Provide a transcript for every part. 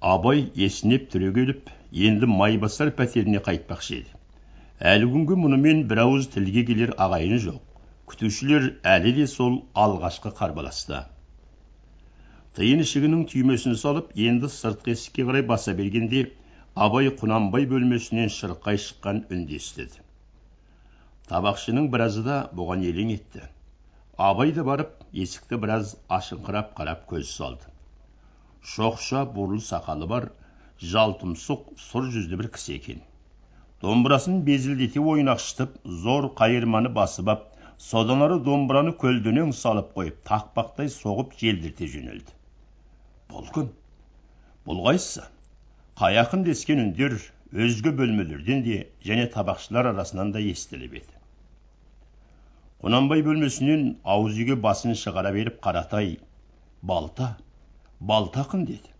абай есінеп түрегеліп енді майбасар пәтеріне қайтпақшы еді. Әлі күнге мұнымен бір ауыз тілге келер ағайын жоқ. Күтушілер әлі де сол алғашқы қарбаласта тиын ішігінің түймесін салып енді сыртқы есікке қарай баса бергенде абай құнанбай бөлмесінен шырқай шыққан үнді естіді. Табақшының біразы да бұған елең етті. Абай да барып есікті біраз ашыңқырап қарап көз салды. Шоқша бурыл сақалы бар жалтымсық сұр жүзді бір кісі екен. Домбырасын безілдете ойнақшытып зор қайырманы басып ап содан ары домбыраны көлденең салып қойып тақпақтай соғып желдірте жөнелді. Бұл кім? Бұл қайсысы? Қай ақын дескен үндер өзге бөлмелерден де және табақшылар арасынан да естіліп еді құнанбай бөлмесінен ауыз үйге басын шығара беріп қаратай балта балта ақын деді.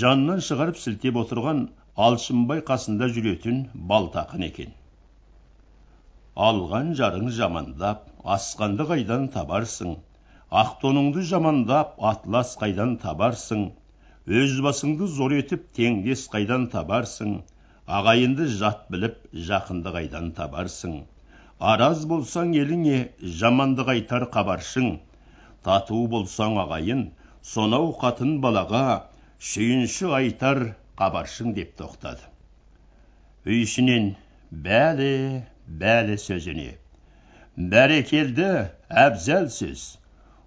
Жанынан шығарып сілтеп отырған алшынбай қасында жүретін балтақын екен. Алған жарың жамандап асқанды қайдан табарсың? Ақ тоныңды жамандап атлас қайдан табарсың? Өз басыңды зор етіп теңдес қайдан табарсың? Ағайынды жат біліп жақынды қайдан табарсың? Араз болсаң еліңе жаманды қайтар қабаршың? Тату болсаң ағайын сонау қатын балаға сүйінші айтар қабаршың деп тоқтады. Үй ішінен бәле бәле сөзіне бәрекелді әбзәл сөз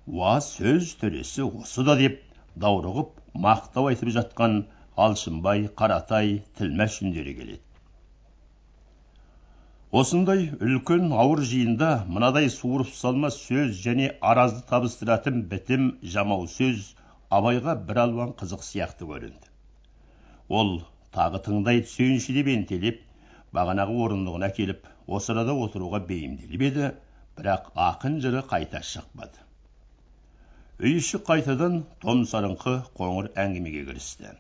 уа сөз төресі осы да деп даурығып мақтау айтып жатқан алшынбай қаратай тілмәш үндері келеді. Осындай үлкен ауыр жиында мынадай суырып салмас сөз және аразды табыстыратын бітім жамау сөз абайға бір алуан қызық сияқты көрінді. Ол тағы тыңдай түсейінші деп ентелеп бағанағы орындығына келіп осы арада отыруға бейімделіп еді бірақ ақын жыры қайта шықпады. Үй іші қайтадан томсарыңқы қоңыр әңгімеге кірісті.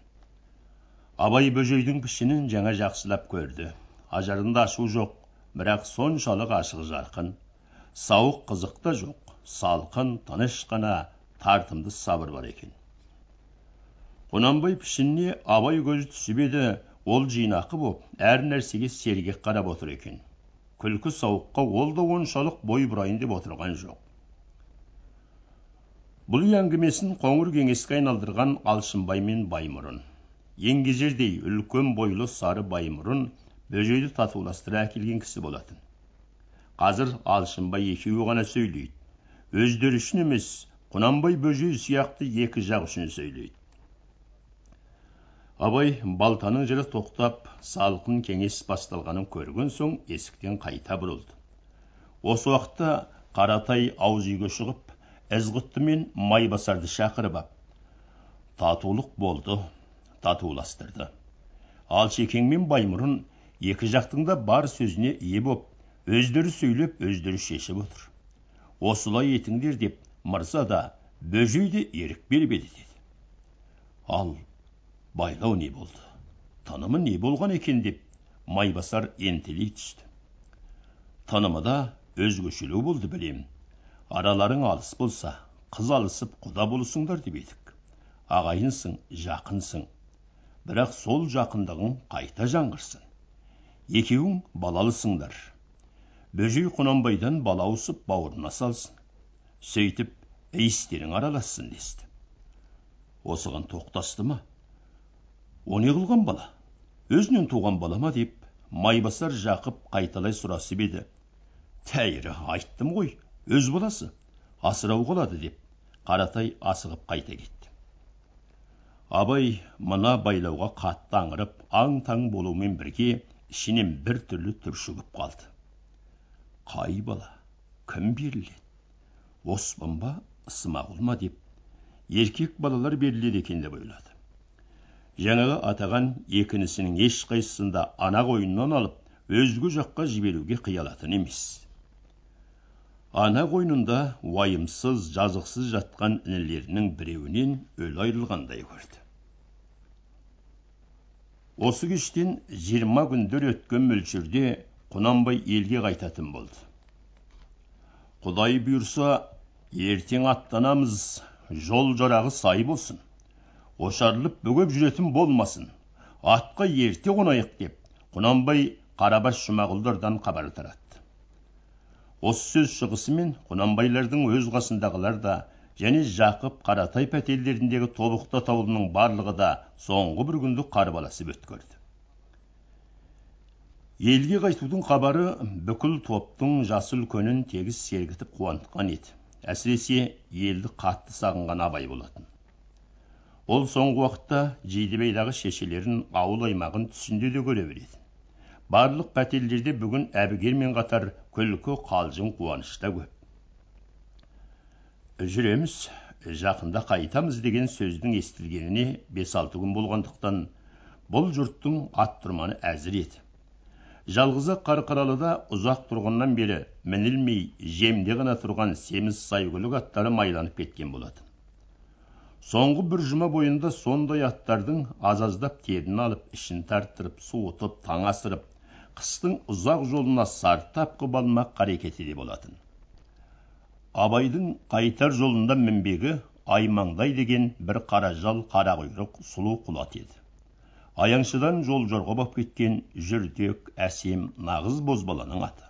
Абай бөжейдің пішінін жаңа жақсылап көрді. Ажарында ашу жоқ бірақ соншалық ашық жарқын сауық қызық та жоқ салқын тыныш қана тартымды сабыр бар екен. Құнанбай пішініне абай көзі түсіп еді ол жинақы боп әр нәрсеге сергек қарап отыр екен. Күлкі сауыққа ол да оншалық бой бұрайын деп отырған жоқ. Бұл әңгімесін қоңыр кеңеске айналдырған алшынбай мен баймұрын. Еңгезердей үлкен бойлы сары баймұрын бөжейді татуластыра әкелген кісі болатын қазір алшынбай екеуі ғана сөйлейді өздері үшін емес құнанбай бөжей сияқты екі жақ үшін сөйлейді абай балтаның жыры тоқтап салқын кеңес басталғанын көрген соң есіктен қайта бұрылды осы уақытта қаратай ауыз үйге шығып ізғұтты мен майбасарды шақырып ап татулық болды татуластырды алшекең мен баймұрын екі жақтың да бар сөзіне ие боп өздері сөйлеп өздері шешіп отыр. Осылай етіңдер деп мырза да бөжей де ерік беріп еді деді. Ал байлау не болды? Тынымы не болған екен? деп майбасар ентелей түсті. Тынымы да өзгешелеу болды білем. Араларың алыс болса қыз алысып құда болысыңдар деп едік. Ағайынсың жақынсың. Бірақ сол жақындығың қайта жаңғырсын. Екеуің балалысыңдар бөжей құнанбайдан бала ауысып бауырына салсын. Сөйтіп иістерің аралассын десті. Осыған тоқтасты ма? О не қылған бала? Өзінен туған бала ма деп майбасар жақып қайталай сұрасып еді. Тәйірі айттым ғой өз баласы асырау қалады деп қаратай асығып қайта кетті. Абай мына байлауға қатты аңырып аң таң болумен бірге ішінен бір түрлі түршігіп қалды. Қай бала? Кім беріледі? Оспан ба ысмағұл ма деп еркек балалар беріледі екен деп ойлады. Жаңағы атаған екі інісінің ешқайсысын да ана қойнынан алып өзге жаққа жіберуге қиялатын емес. Ана қойнында уайымсыз жазықсыз жатқан інілерінің біреуінен өлі айрылғандай көрді. Осы кештен жиырма күндер өткен мөлшерде құнанбай елге қайтатын болды. Құдай бұйырса ертең аттанамыз жол жарағы сай болсын. Ошарылып бөгеп жүретін болмасын. Атқа ерте қонайық деп құнанбай қарабас жұмағұлдардан хабар таратты. Осы сөз шығысымен құнанбайлардың өз қасындағылар да және жақып қаратай пәтерлеріндегі тобықты атаулының барлығы да соңғы бір күнді қарбаласып өткерді. Елге қайтудың хабары бүкіл топтың жасы үлкенін тегіс сергітіп қуантқан еді. Әсіресе елді қатты сағынған абай болатын. Ол соңғы уақытта жидебейдағы шешелерін ауыл аймағын түсінде де көре береді. Барлық пәтерлерде бүгін әбігермен қатар күлкі қалжың қуаныш та көп. Жүреміз жақында қайтамыз деген сөздің естілгеніне бес алты күн болғандықтан бұл жұрттың ат тұрманы әзір еді. Жалғыз ақ қарқаралыда ұзақ тұрғаннан бері мінілмей жемде ғана тұрған семіз сайгүлік аттары майланып кеткен болатын. Соңғы бір жұма бойында сондай аттардың аз аздап терін алып ішін тарттырып суытып таң асырып қыстың ұзақ жолына сартап қып алмақ қарекеті де болатын. Абайдың қайтар жолында мінбегі аймаңдай деген бір қара жал қара құйрық сұлу құлат еді. Аяңшыдан жол жорға боп кеткен жүрдек әсем нағыз бозбаланың аты.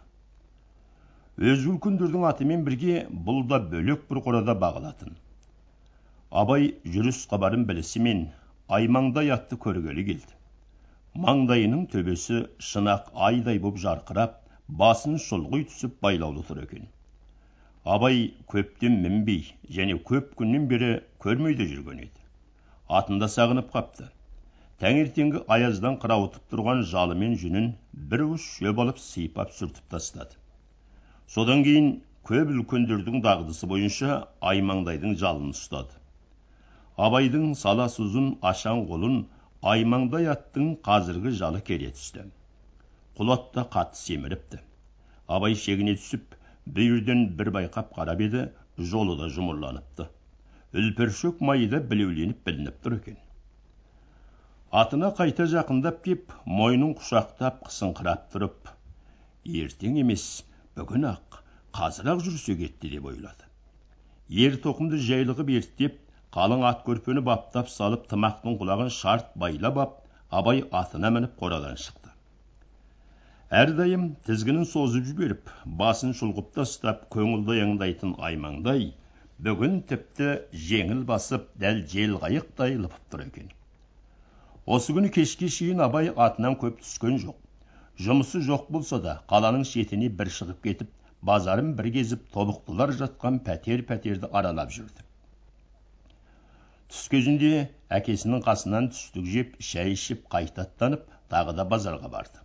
Өзге үлкендердің атымен бірге бұл да бөлек бір қорада бағылатын. Абай жүріс хабарын білісімен аймаңдай атты көргелі келді. Маңдайының төбесі шынақ айдай боп жарқырап басын шұлғи түсіп байлаулы тұр екен абай көптен мінбей және көп күннен бері көрмей де жүрген еді. Атын да сағынып қапты. Таңертеңгі аяздан қырауытып тұрған жалы мен жүнін бір уыс шөп алып сыйпап сүртіп тастады. Содан кейін көп үлкендердің дағдысы бойынша аймаңдайдың жалын ұстады. Абайдың саласы ұзын ашаң қолын аймаңдай аттың қазіргі жалы кере түсті. Құлат та қатты семіріпті. Абай шегіне түсіп бүйірден бір байқап қарап еді жолы да жұмырланыпты. Үлпіршөк майы да білеуленіп білініп тұр екен. Атына қайта жақындап кеп мойнын құшақтап қысыңқырап тұрып ертең емес бүгін ақ қазір ақ жүрсе кетті деп ойлады. Ер тоқымды жайлығып ерттеп қалың ат көрпені баптап салып тымақтың құлағын шарт байлап ап абай атына мініп қорадан шықты. Әрдайым тізгінін созып жіберіп басын шұлғып тастап көңілді аяңдайтын аймаңдай бүгін тіпті жеңіл басып дәл жел қайықтай лыпып тұр екен. Осы күні кешке шейін абай атынан көп түскен жоқ. Жұмысы жоқ болса да қаланың шетіне бір шығып кетіп базарын бір кезіп тобықтылар жатқан пәтер пәтерді аралап жүрді. Түс кезінде әкесінің қасынан түстік жеп шәй ішіп қайта аттанып тағы да базарға барды.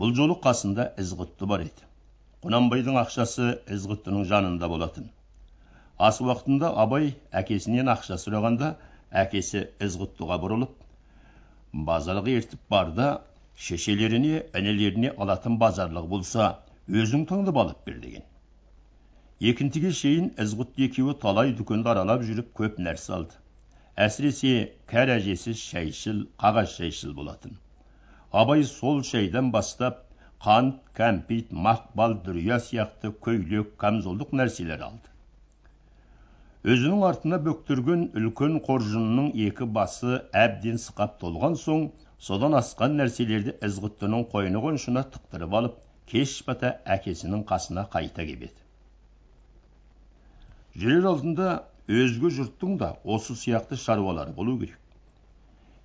Бұл жолы қасында ізғұтты бар еді. Құнанбайдың ақшасы ізғұттының жанында болатын. Ас уақытында абай әкесінен ақша сұрағанда әкесі ізғұттыға бұрылып базарға ертіп бар да шешелеріне інілеріне алатын базарлығы болса өзің таңдап алып бер деген. Екінтіге шейін ізғұтты екеуі талай дүкенді аралап жүріп көп нәрсе алды. Әсіресе кәрі әжесі шәйшіл қағаз шәйшіл болатын. Абай сол шәйден бастап қант кәмпит мақпал дүрия сияқты көйлек камзолдық нәрселер алды. Өзінің артына бөктірген үлкен қоржынның екі басы әбден сықап толған соң содан асқан нәрселерді ізғұттының қойны қоншына тықтырып алып кеш бата әкесінің қасына қайта кебеді жүрер алдында өзге жұрттың да осы сияқты шаруалары болу керек.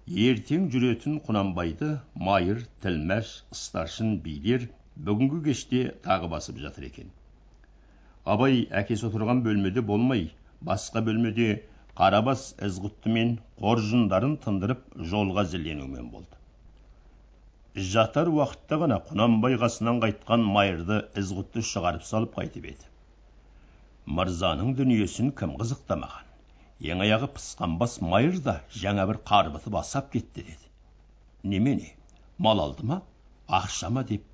Ертең жүретін құнанбайды майыр тілмәш старшын билер бүгінгі кеште тағы басып жатыр екен. Абай әкесі отырған бөлмеде болмай басқа бөлмеде қарабас ізғұтты мен қоржындарын тындырып жолға әзірленумен болды. Жатар уақытта ғана құнанбай қасынан қайтқан майырды ізғұтты шығарып салып қайтып еді. Мырзаның дүниесін кім қызықтамаған? Ең аяғы пысқан бас майыр да жаңа бір қарбытып асап кетті деді. Немене мал алды ма ақша ма деп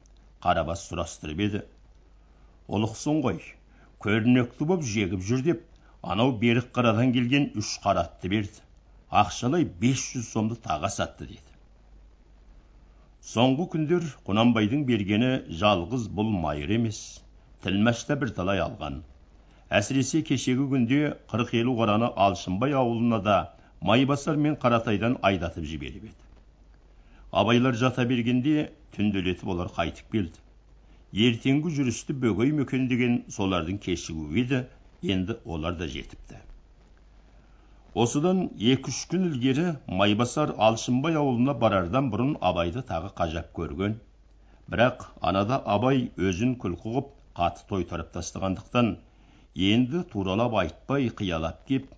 қарабас сұрастырып еді. Ұлықсың ғой көрнекті боп жегіп жүр деп анау берік қарадан келген үш қаратты берді. Ақшалай бес жүз сомды таға сатты дейді соңғы күндер құнанбайдың бергені жалғыз бұл майыр емес тілмәш та бірталай алған. Әсіресе кешегі күнде қырық елу қараны алшынбай ауылына да майбасар мен қаратайдан айдатып жіберіп еді. Абайлар жата бергенде түнделетіп олар қайтып келді. Ертеңгі жүрісті бөгей мекен деген солардың кешігуі еді енді олар да жетіпті. Осыдан екі үш күн ілгері майбасар алшынбай ауылына барардан бұрын абайды тағы қажап көрген. Бірақ анада абай өзін күлкі қып қатты тойтарып тастағандықтан енді туралап айтпай қиялап кеп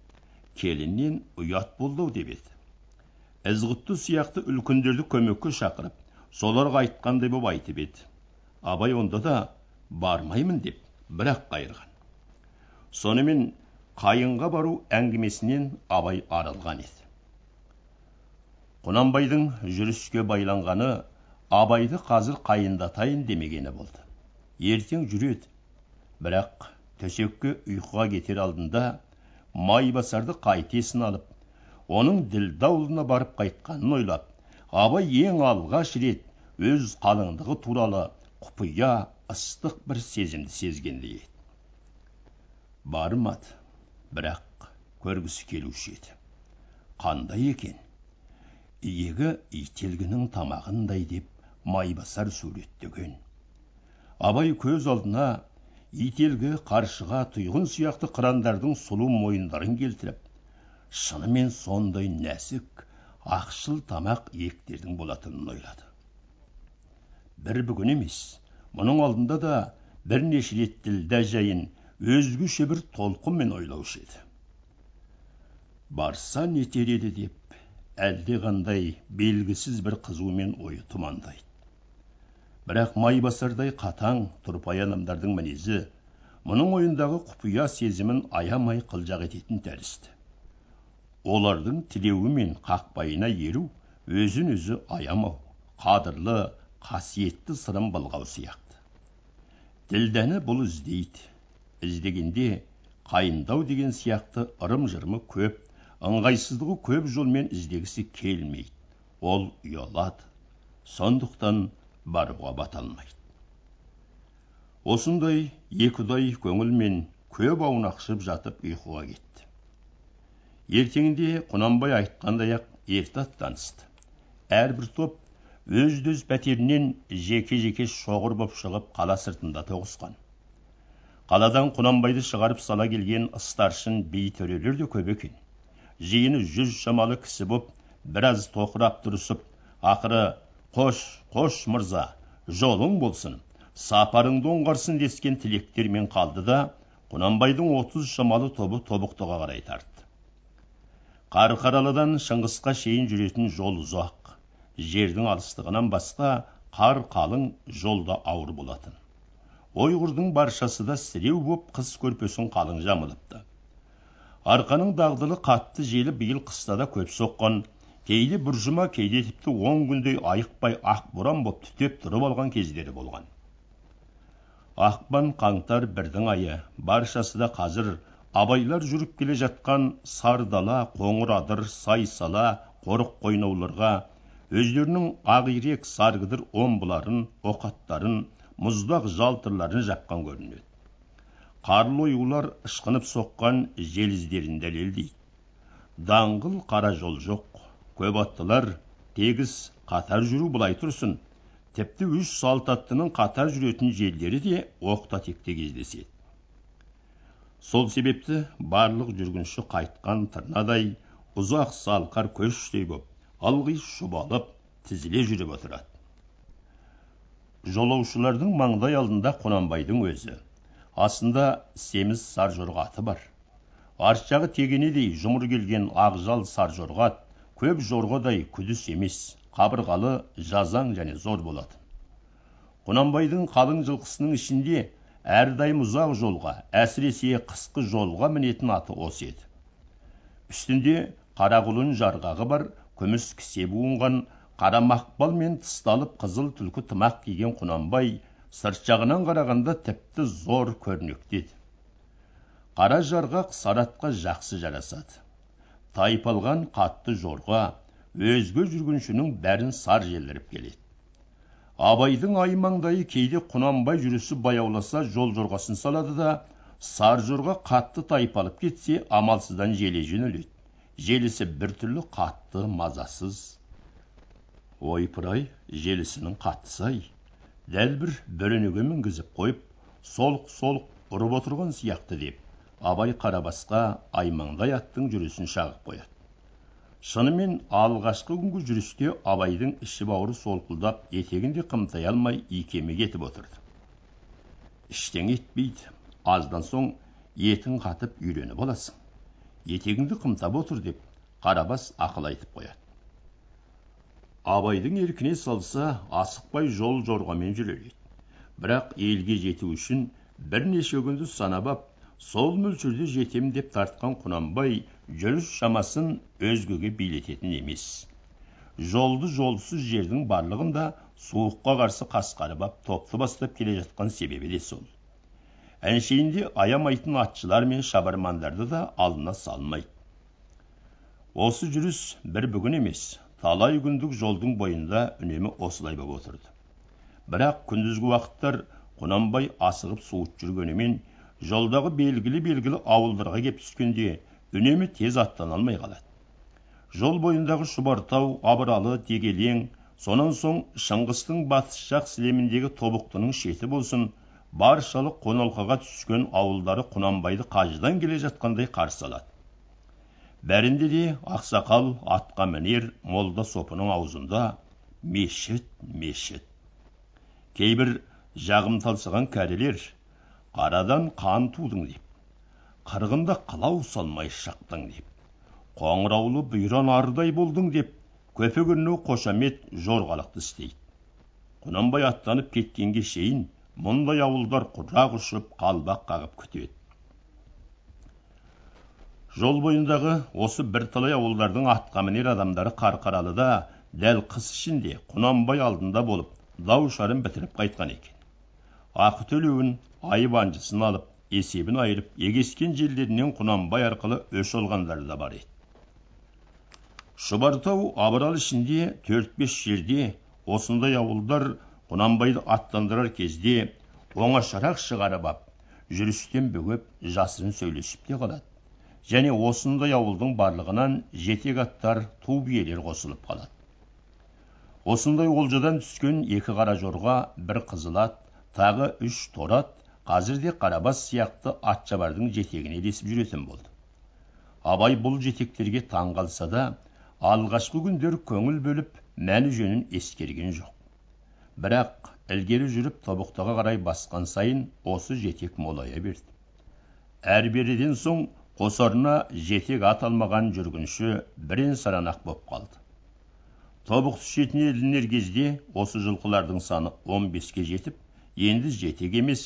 келіннен ұят болды деп еді. Ізғұтты сияқты үлкендерді көмекке шақырып соларға айтқандай боп айтып еді. Абай онда да бармаймын деп бірақ қайырған. Сонымен қайынға бару әңгімесінен абай арылған еді. Құнанбайдың жүріске байланғаны абайды қазір қайындатайын демегені болды. Ертең жүреді. Бірақ төсекке ұйқыға кетер алдында майбасарды қайта есіне алып оның ділдә аулына барып қайтқанын ойлап абай ең алғаш рет өз қалыңдығы туралы құпия ыстық бір сезімді сезгендей еді. Бармады бірақ көргісі келуші еді. Қандай екен? Иегі ителгінің тамағындай деп майбасар суреттеген. Абай көз алдына ителгі қаршыға тұйғын сияқты қырандардың сұлу мойындарын келтіріп шынымен сондай нәсік ақшыл тамақ иектердің болатынын ойлады. Бір бүгін емес мұның алдында да бірнеше рет ділдә жайын өзгеше бір толқынмен ойлаушы еді. Барса нетер еді деп әлдеқандай белгісіз бір қызумен ойы тұмандайды бірақ майбасардай қатаң тұрпайы адамдардың мінезі мұның ойындағы құпия сезімін аямай қылжақ ететін тәрізді. Олардың тілеуі мен қақпайына еру өзін өзі аямау қадірлі қасиетті сырын былғау сияқты. Ділдәні бұл іздейді. Іздегенде қайындау деген сияқты ырым жырымы көп ыңғайсыздығы көп жолмен іздегісі келмейді. Ол ұялады. Сондықтан баруға бата алмайды осындай екіұдай көңілмен көп аунақшып жатып ұйқыға кетті. Ертеңінде құнанбай айтқандай ақ ерте аттанысты әрбір топ өз өз пәтерінен жеке жеке шоғыр боп шығып қала сыртында тоғысқан. Қаладан құнанбайды шығарып сала келген старшын би төрелер де көп екен. Жиыны жүз шамалы кісі боп біраз тоқырап тұрысып ақыры қош қош мырза жолың болсын. Сапарыңды оңғарсын дескен тілектермен қалды да құнанбайдың отыз шамалы тобы тобықтыға қарай тартты қарқаралыдан шыңғысқа шейін жүретін жол ұзақ. Жердің алыстығынан басқа қар қалың жолда ауыр болатын. Ойғырдың баршасы да сіреу боп қыс көрпесін қалың жамылыпты. Арқаның дағдылы қатты желі биыл қыста да көп соққан. Кейде жұма кейде тіпті он күндей айықпай ақ боран боп түтеп тұрып алған кездері болған. Ақпан қаңтар бірдің айы. Баршасы да қазір абайлар жүріп келе жатқан сар дала қоңыр адыр сай сала қорық қойнауларға өздерінің ақирек саргідір омбыларын оқаттарын мұздақ жалтырларын жапқан көрінеді. Қарлы оюлар ышқынып соққан жел іздерін дәлелдейді. Даңғыл қара жол жоқ көп аттылар тегіс қатар жүру былай тұрсын. Тіпті үш салт аттының қатар жүретін жерлері де оқта текте кездеседі. Сол себепті барлық жүргінші қайтқан тырнадай ұзақ салқар көштей боп ылғи шұбалып тізіле жүріп отырады. Жолаушылардың маңдай алдында құнанбайдың өзі. Астында семіз саржорға аты бар. Арт жағы тегенедей жұмыр келген ақжал саржорға көп жорғадай күдіс емес қабырғалы жазаң және зор болатын. Құнанбайдың қалың жылқысының ішінде әрдайым ұзақ жолға әсіресе қысқы жолға мінетін аты осы еді. Үстінде қара құлын жарғағы бар күміс кісе буынған қара мақпал мен тысталып қызыл түлкі тымақ киген құнанбай сырт жағынан қарағанда тіпті зор көрнекті еді. Қара жарғақ саратқа жақсы жарасады. Тайпалған қатты жорға өзге жүргіншінің бәрін сар желдіріп келеді. Абайдың аймаңдайы кейде құнанбай жүрісі баяуласа жол жорғасын салады да сар жорға қатты тайпалып кетсе амалсыздан желе жөнеледі. Желісі біртүрлі қатты мазасыз. Ойпыр-ай желісінің қаттысы-ай дәл бір бөренеге мінгізіп қойып солқ солқ! ұрып отырған сияқты деп. Абай қарабасқа аймаңдай аттың жүрісін шағып қояды. Шынымен алғашқы күнгі жүрісте абайдың іші бауыры солқылдап етегін де қымтай алмай икемі кетіп отырды. Іштеңе етпейді аздан соң етің қатып үйреніп аласың. Етегіңді қымтап отыр деп қарабас ақыл айтып қояды. Абайдың еркіне салса асықпай жол жорғамен жүрер еді бірақ елге жету үшін бірнеше күнді санап ап сол мөлшерде жетем деп тартқан құнанбай жүріс шамасын өзгеге билететін емес. Жолды жолсыз жердің барлығында суыққа қарсы қасқарып ап топты бастап келе жатқан себебі де сол. Әншейінде аямайтын атшылар мен шабармандарды да алдына салмайды осы жүріс бір бүгін емес талай күндік жолдың бойында үнемі осылай боп отырды. Бірақ күндізгі уақыттар құнанбай асығып суыт жүргенімен жолдағы белгілі белгілі ауылдарға кеп түскенде үнемі тез аттана алмай қалады. Жол бойындағы шұбартау абыралы дегелең сонан соң шыңғыстың батыс жақ сілеміндегі тобықтының шеті болсын баршалық қоналқаға түскен ауылдары құнанбайды қажыдан келе жатқандай қарсы алады. Бәрінде де ақсақал атқа мінер молда сопының аузында мешіт мешіт кейбір жағым талсыған кәрілер қарадан қан тудың деп. Қырғында қылау салмай шықтың деп. Қоңыраулы бұйран ардай болдың деп. Көпе қошамет жорғалықты істейді. Құнанбай аттанып кеткенге шейін мұндай ауылдар құрақ ұшып қалбақ қағып күтеді. Жол бойындағы осы бірталай ауылдардың атқа мінер адамдары қарқаралыда дәл қыс ішінде құнанбай алдында болып дау шарын бітіріп қайтқан екен. Ақы төлеуін айып анжысын алып есебін айырып егескен жерлерінен құнанбай арқылы өш алғандары да бар еді. Шұбартау абырал ішінде төрт бес жерде осындай ауылдар құнанбайды аттандырар кезде оңашарақ шығарып ап жүрістен бөгеп жасырын сөйлесіп те қалады. Және осындай ауылдың барлығынан жетек аттар ту биелер қосылып қалады. Осындай олжадан түскен екі қара жорға бір қызыл ат тағы үш торы ат қазірде қарабас сияқты атшабардың жетегіне ілесіп жүретін болды. Абай бұл жетектерге таң қалса да алғашқы күндер көңіл бөліп мәні жөнін ескерген жоқ. Бірақ ілгері жүріп тобықтыға қарай басқан сайын осы жетек молая берді. Әр беріден соң қосарына жетек ат алмаған жүргінші бірен саран ақ боп қалды. Тобықты шетіне ілінер кезде осы жылқылардың саны он беске жетіп енді жетек емес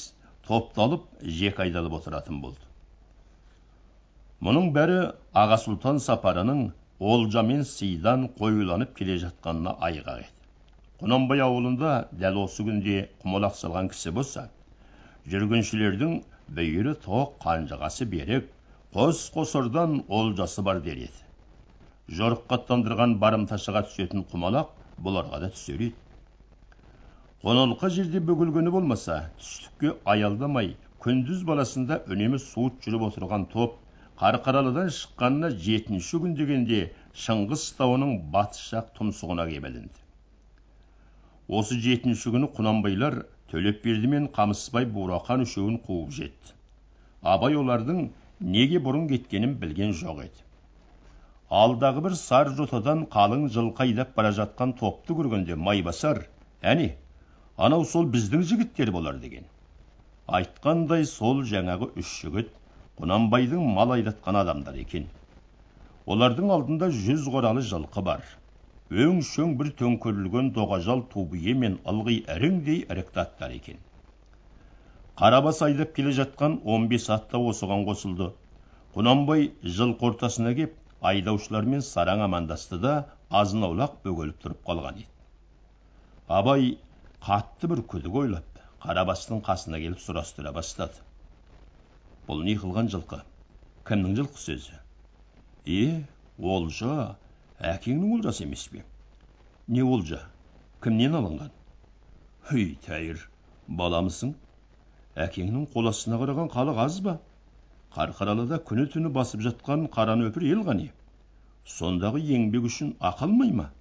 топталып жек айдалып отыратын болды мұның бәрі аға сұлтан сапарының олжа мен сыйдан қоюланып келе жатқанына айғақ еді құнанбай ауылында дәл осы күнде құмалақ салған кісі болса жүргіншілердің бүйірі тоқ қанжығасы берік қос қосырдан олжасы бар дер еді жорыққа аттандырған барымташыға түсетін құмалақ бұларға да түсер еді қоналқа жерде бөгелгені болмаса түстікке аялдамай күндіз баласында үнемі суыт жүріп отырған топ қарқаралыдан шыққанына жетінші күн дегенде шыңғыс тауының батыс жақ тұмсығына кеп осы жетінші күні құнанбайлар төлепберді мен қамысбай бурахан үшеуін қуып жетті. Абай олардың неге бұрын кеткенін білген жоқ еді. Алдағы бір сар жотадан қалың жылқы айдап бара жатқан топты көргенде майбасар әне анау сол біздің жігіттер болар деген. Айтқандай сол жаңағы үш жігіт құнанбайдың мал айдатқан адамдар екен. Олардың алдында жүз қоралы жылқы бар. Өңшөң бір төңкерілген доғажал тубие мен ылғи іріңдей ірікті аттар екен. Қарабас айдап келе жатқан он бес ат та осыған қосылды. Құнанбай жылқы ортасына кеп айдаушылармен сараң амандасты да азын аулақ бөгеліп тұрып қалған еді. Абай қатты бір күдік ойлап қарабастың қасына келіп сұрастыра бастады. Бұл не қылған жылқы? Кімнің жылқысы өзі е олжа әкеңнің олжасы емес пе? Не олжа? Кімнен алынған? Өй тәйір баламысың? Әкеңнің қол астына қараған халық аз ба? Қарқаралыда күні түні басып жатқан қара нөпір ел ғани. Сондағы еңбек үшін ақы алмай ма?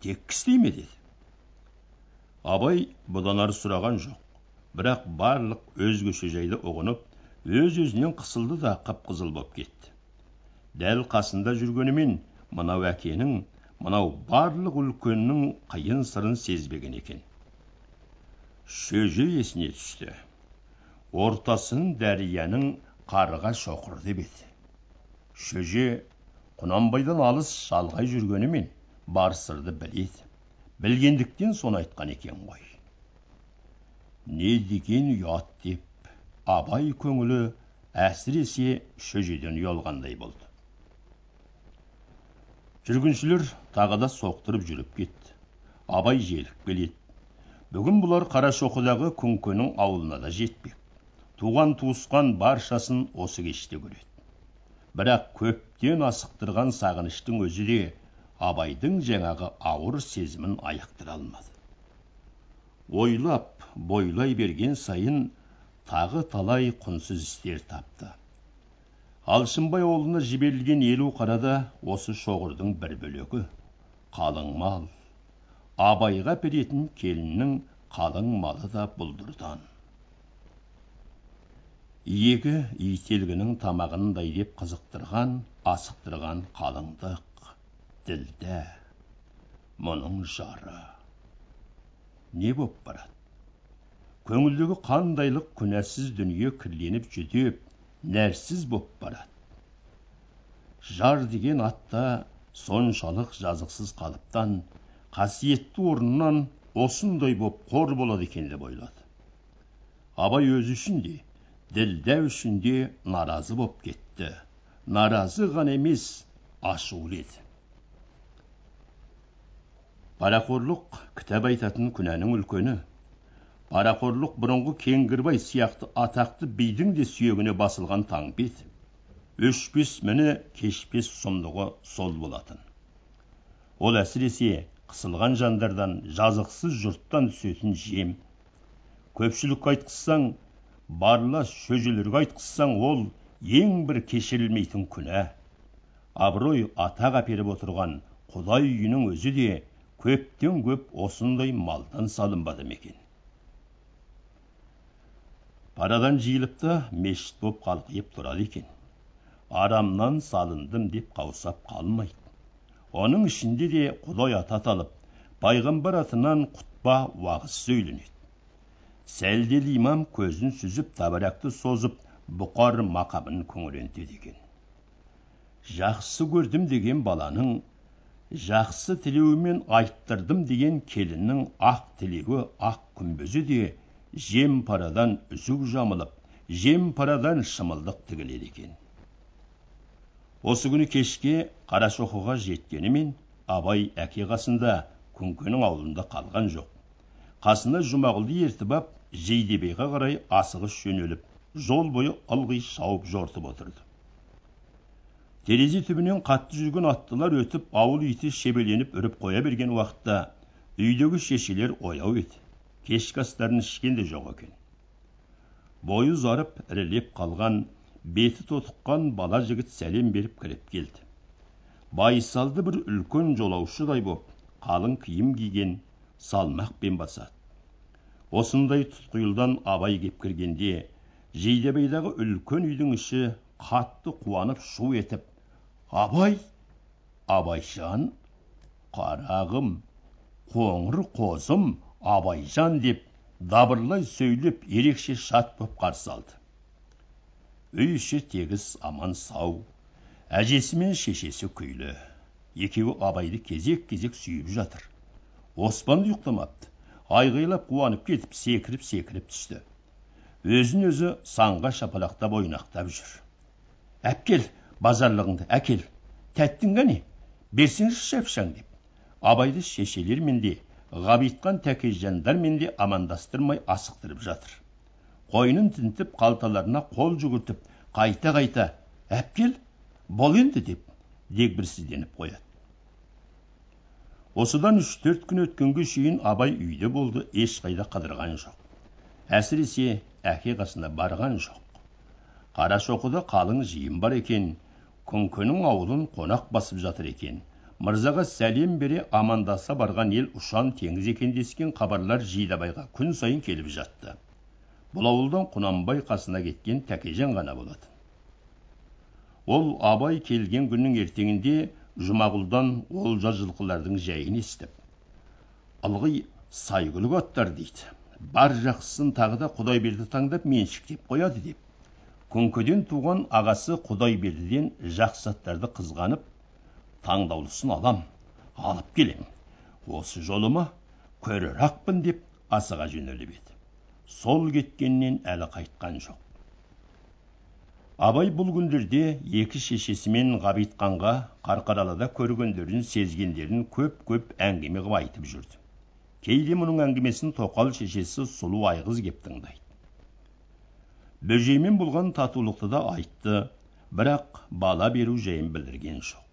Тек істей ме деді. Абай бұдан ары сұраған жоқ. Бірақ барлық өзгеше жайды ұғынып өз өзінен қысылды да қып қызыл боп кетті. Дәл қасында жүргенімен мынау әкенің мынау барлық үлкеннің қиын сырын сезбеген екен. Шөже есіне түсті. Ортасын дәрияның қарға шоқыр деп еді. Шөже құнанбайдан алыс шалғай жүргенімен бар сырды біледі білгендіктен соны айтқан екен ғой. Не деген ұят деп абай көңілі әсіресе шөжеден ұялғандай болды. Жүргіншілер тағы да соқтырып жүріп кетті. Абай желік келеді. Бүгін бұлар қарашоқыдағы күнкенің ауылына да жетпек. Туған туысқан баршасын осы кеште көреді. Бірақ көптен асықтырған сағыныштың өзі де абайдың жаңағы ауыр сезімін айықтыра алмады. Ойлап бойлай берген сайын тағы талай құнсыз істер тапты. Алшынбай ауылына жіберілген елу қарада осы шоғырдың бір бөлегі қалың мал. Абайға беретін келіннің қалың малы да бұлдырдан. Иегі ителгінің тамағындай деп қызықтырған асықтырған қалыңдық. Ділдә мұның жары не боп барады көңілдегі қандайлық күнәсіз дүние кірленіп жүдеп нәрсіз боп барады жар деген атта соншалық жазықсыз қалыптан қасиетті орнынан осындай боп қор болады екен деп ойлады абай өзі үшін де ділдә үшін де наразы боп кетті наразы ғана емес ашулы еді парақорлық кітап айтатын күнәнің үлкені. Парақорлық бұрынғы кеңгірбай сияқты атақты бидің де сүйегіне басылған таңбет. Өшпес міні кешпес сұмдығы сол болатын. Ол әсіресе қысылған жандардан жазықсыз жұрттан түсетін жем. Көпшілікке айтқызсаң барлас шөжелерге айтқызсаң ол ең бір кешірілмейтін күнә. Абырой атақ әперіп отырған құдай үйінің өзі де көптен көп осындай малдан салынбады ма екен парадан жиылып та мешіт боп қалқиып тұрады екен. Арамнан салындым деп қаусап қалмайды. Оның ішінде де құдай аты аталып пайғамбар атынан құтпа уағыз söyленеді сәлделі имам көзін сүзіп табаракты созып бұқар мақамын күңірентеді екен. Жақсы көрдім деген баланың жақсы тілеуімен айттырдым деген келіннің ақ тілегі ақ күмбезі де жем парадан үзік жамылып жем парадан шымылдық тігіледі екен. Осы күні кешке қарашоқыға жеткенімен абай әке қасында күнкенің аулында қалған жоқ. Қасына жұмағұлды ертіп ап жейдебейге қарай асығыс жөнеліп жол бойы ылғи шауып жортып отырды. Терезе түбінен қатты жүрген аттылар өтіп ауыл иті шебеленіп үріп қоя берген уақытта үйдегі шешелер ояу еді кешкі астарын ішкен де жоқ екен бойы ұзарып ірілеп қалған беті тотыққан бала жігіт сәлем беріп кіріп келді байсалды бір үлкен жолаушыдай боп қалың киім киген салмақпен басады осындай тұтқиылдан абай кеп кіргенде жидебайдағы үлкен үйдің іші қатты қуанып шу етіп абай абайжан қарағым қоңыр қозым абайжан деп дабырлай сөйлеп ерекше шат боп қарсы алды. Үй іші тегіс аман сау әжесі мен шешесі күйлі. Екеуі абайды кезек кезек сүйіп жатыр. Оспан ұйықтамапты. Айғайлап қуанып кетіп секіріп секіріп түсті. Өзін өзі санға шапалақтап ойнақтап жүр. Әпкел базарлығыңды әкел тәттің қане берсеңші шапшаң деп. Абайды шешелермен де ғабитхан тәкежандармен де амандастырмай асықтырып жатыр. Қойнын тінтіп қалталарына қол жүгіртіп қайта қайта әпкел бол енді деп дегбірсізденіп қояды. Осыдан үш төрт күн өткенге шейін абай үйде болды ешқайда қыдырған жоқ. Әсіресе әке қасына барған жоқ. Қарашоқыда қалың жиын бар екен күңкенің ауылын қонақ басып жатыр екен. Мырзаға сәлем бере амандаса барған ел ұшан теңіз екен дескен хабарлар жидебайға күн сайын келіп жатты. Бұл ауылдан құнанбай қасына кеткен тәкежан ғана болатын. Ол абай келген күннің ертеңінде жұмағұлдан олжа жылқылардың жайын естіп ылғи сайгүлік аттар дейді. Бар жақсысын тағы да құдай берді таңдап меншіктеп қояды деп. Күңкеден туған ағасы құдайбердіден жақсы аттарды қызғанып таңдаулысын алам алып келем. Осы жолы ма көрер ақпын деп асыға жөнеліп еді. Сол кеткеннен әлі қайтқан жоқ. Абай бұл күндерде екі шешесімен ғабитханға қарқаралыда көргендерін сезгендерін көп көп әңгіме қып айтып жүрді. Кейде мұның әңгімесін тоқал шешесі сұлу айғыз кеп тыңдайды. Бөжеймен болған татулықты да айтты. Бірақ бала беру жайын білдірген жоқ.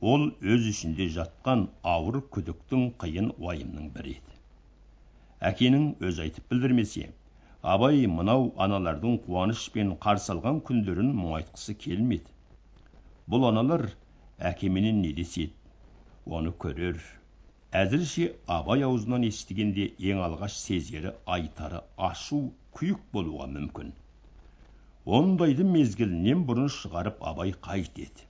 Ол өз ішінде жатқан ауыр күдіктің қиын уайымның бірі еді. Әкенің өз айтып білдірмесе абай мынау аналардың қуанышпен қарсы алған күндерін мұңайтқысы келмеді. Бұл аналар әкеменен не деседі? Оны көрер әзірше абай аузынан естігенде ең алғаш сезері айтары ашу күйік болуға мүмкін. Ондайды мезгілінен бұрын шығарып абай қайтеді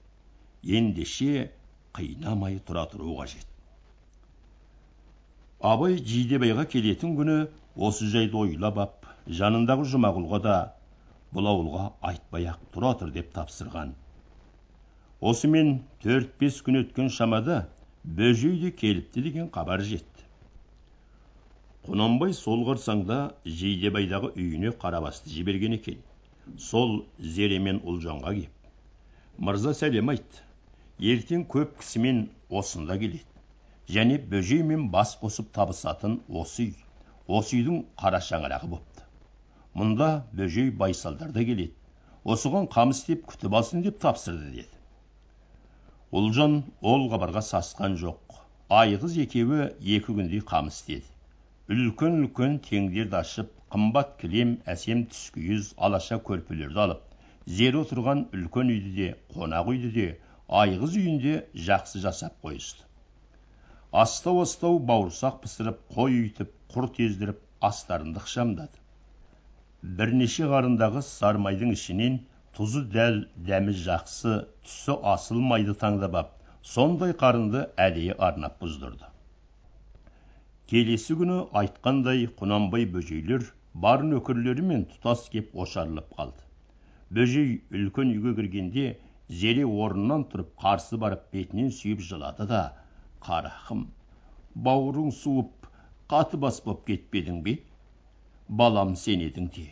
ендеше қинамай тұра тұру қажет. Абай жидебайға келетін күні осы жайды ойлап ап жанындағы жұмағұлға да бұл ауылға айтпай ақ тұра тұр деп тапсырған. Осымен төрт бес күн өткен шамада бөжей де келіпті деген хабар жетті. Құнанбай сол қарсаңда жидебайдағы үйіне қарабасты жіберген екен. Сол зере мен ұлжанға кеп. Мырза сәлем айт. Ертең көп кісімен осында келеді. Және бөжеймен бас қосып табысатын осы үй. Осы үйдің қара шаңырағы бопты. Мұнда бөжей байсалдар да келеді. Осыған қам істеп күтіп алсын деп тапсырды деді. Ұлжан ол хабарға сасқан жоқ. Айғыз екеуі екі күндей қам істеді. Үлкен үлкен теңдерді ашып қымбат кілем әсем түскиіз алаша көрпелерді алып зере отырған үлкен үйді де қонақ үйді де айғыз үйінде жақсы жасап қойысты. Астау астау бауырсақ пісіріп қой үйтіп құрт ездіріп астарынды ықшамдады. Бірнеше қарындағы сармайдың ішінен тұзы дәл дәмі жақсы түсі асыл майды таңдап ап сондай қарынды әдейі арнап бұздырды. Келесі күні айтқандай құнанбай бөжейлер бар нөкерлерімен тұтас кеп ошарылып қалды. Бөжей үлкен үйге кіргенде зере орнынан тұрып қарсы барып бетінен сүйіп жылады да қарақым бауырың суып қаты бас боп кетпедің бе? Балам сен едің де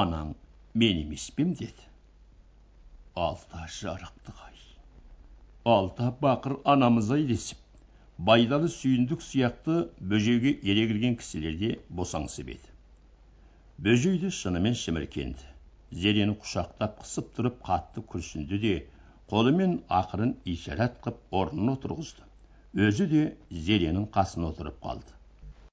анаң мен емес пе деді. Алта жарықтық ай алта бақыр анамыз ай десіп байдалы сүйіндік сияқты бөжейге ере кірген кісілер де босаңсып еді. Бөжей де шынымен шіміркенді. Зерені құшақтап қысып тұрып қатты күрсінді де қолымен ақырын ишарат қып орнына отырғызды. Өзі де зеренің қасына отырып қалды.